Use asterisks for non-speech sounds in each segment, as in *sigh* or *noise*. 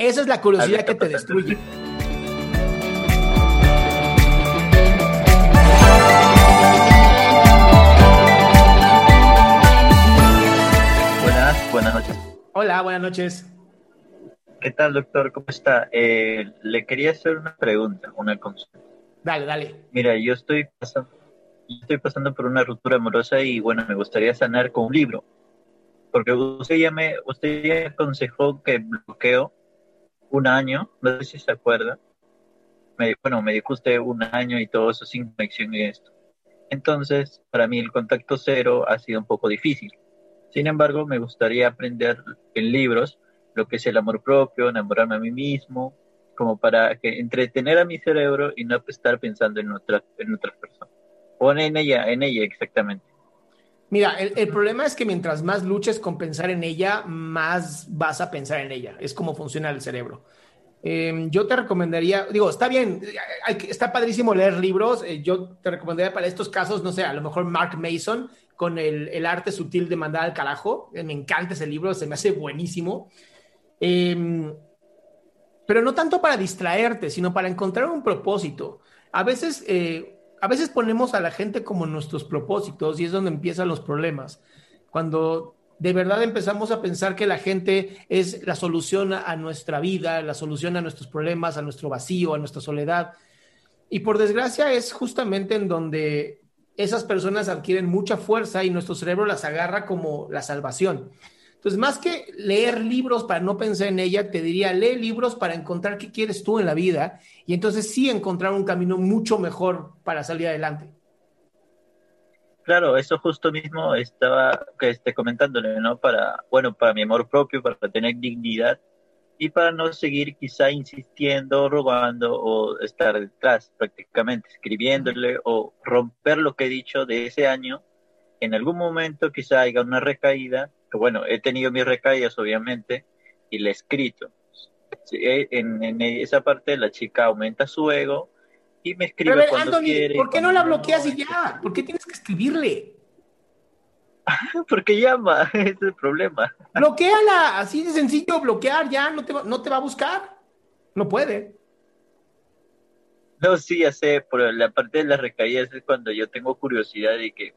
Esa es la curiosidad que te destruye. Buenas, buenas noches. Hola, buenas noches. ¿Qué tal, doctor? ¿Cómo está? Eh, le quería hacer una pregunta, una consulta. Dale, dale. Mira, yo estoy pasando, estoy pasando por una ruptura amorosa y bueno, me gustaría sanar con un libro. Porque usted ya me, usted ya me aconsejó que bloqueo un año, no sé si se acuerda. Me, bueno, me dijo usted un año y todo eso sin conexión y esto. Entonces, para mí el contacto cero ha sido un poco difícil. Sin embargo, me gustaría aprender en libros lo que es el amor propio, enamorarme a mí mismo, como para que entretener a mi cerebro y no estar pensando en otra, en otras personas. O en ella, en ella exactamente. Mira, el, el, problema es que mientras más luches con pensar en ella, más vas a pensar en ella. Es como funciona el cerebro. Eh, yo te recomendaría, digo, está bien, está padrísimo leer libros. Eh, yo te recomendaría para estos casos, no sé, a lo mejor Mark Mason con el, el arte sutil de mandar al carajo. Eh, me encanta ese libro, se me hace buenísimo. Eh, pero no tanto para distraerte, sino para encontrar un propósito. A veces, eh, a veces ponemos a la gente como nuestros propósitos y es donde empiezan los problemas. Cuando de verdad empezamos a pensar que la gente es la solución a nuestra vida, la solución a nuestros problemas, a nuestro vacío, a nuestra soledad. Y por desgracia es justamente en donde esas personas adquieren mucha fuerza y nuestro cerebro las agarra como la salvación. Entonces, más que leer libros para no pensar en ella, te diría, lee libros para encontrar qué quieres tú en la vida y entonces sí encontrar un camino mucho mejor para salir adelante. Claro, eso justo mismo estaba que esté comentándole, ¿no? Para, bueno, para mi amor propio, para tener dignidad y para no seguir quizá insistiendo, robando o estar detrás prácticamente, escribiéndole o romper lo que he dicho de ese año. En algún momento quizá haya una recaída bueno, he tenido mis recaídas obviamente y le he escrito. En, en, esa parte la chica aumenta su ego y me escribe Pero, cuando Anthony, quiere. ¿Por qué no la bloqueas y ya? ¿Por qué tienes que escribirle? *laughs* Porque llama, *laughs* ese es el problema. Bloquéala, así de sencillo, bloquear ya, no te, va, no te va a buscar. No puede. No, sí, ya sé, pero la parte de las recaídas es cuando yo tengo curiosidad y que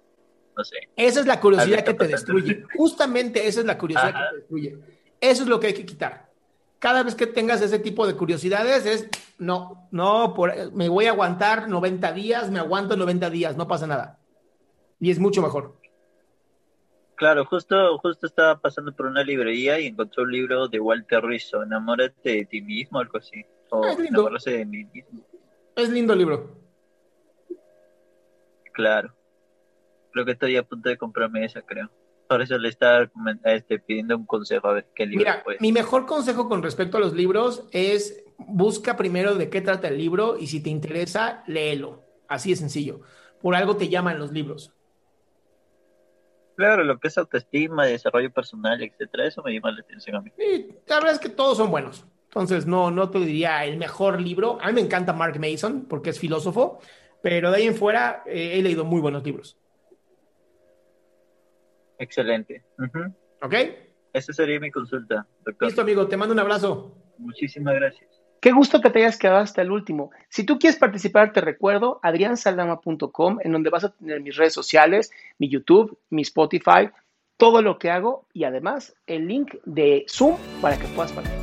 no sé. Esa es la curiosidad que te destruye. Justamente esa es la curiosidad Ajá. que te destruye. Eso es lo que hay que quitar. Cada vez que tengas ese tipo de curiosidades es, no, no, por, me voy a aguantar 90 días, me aguanto 90 días, no pasa nada. Y es mucho mejor. Claro, justo, justo estaba pasando por una librería y encontré un libro de Walter Rizzo, Enamórate de ti mismo, algo así. O es lindo. de mí mismo. Es lindo el libro. Claro creo que estoy a punto de comprarme esa, creo. Por eso le estaba este, pidiendo un consejo a ver qué libro. Mira, pues. mi mejor consejo con respecto a los libros es busca primero de qué trata el libro y si te interesa, léelo. Así de sencillo. Por algo te llaman los libros. Claro, lo que es autoestima, desarrollo personal, etcétera, eso me llama la atención a mí. Y la verdad es que todos son buenos. Entonces, no, no te diría el mejor libro. A mí me encanta Mark Mason porque es filósofo, pero de ahí en fuera eh, he leído muy buenos libros. Excelente. ¿Ok? Esa sería mi consulta, doctor. Listo, amigo. Te mando un abrazo. Muchísimas gracias. Qué gusto que te hayas quedado hasta el último. Si tú quieres participar, te recuerdo adriansaldama.com, en donde vas a tener mis redes sociales, mi YouTube, mi Spotify, todo lo que hago y además el link de Zoom para que puedas participar.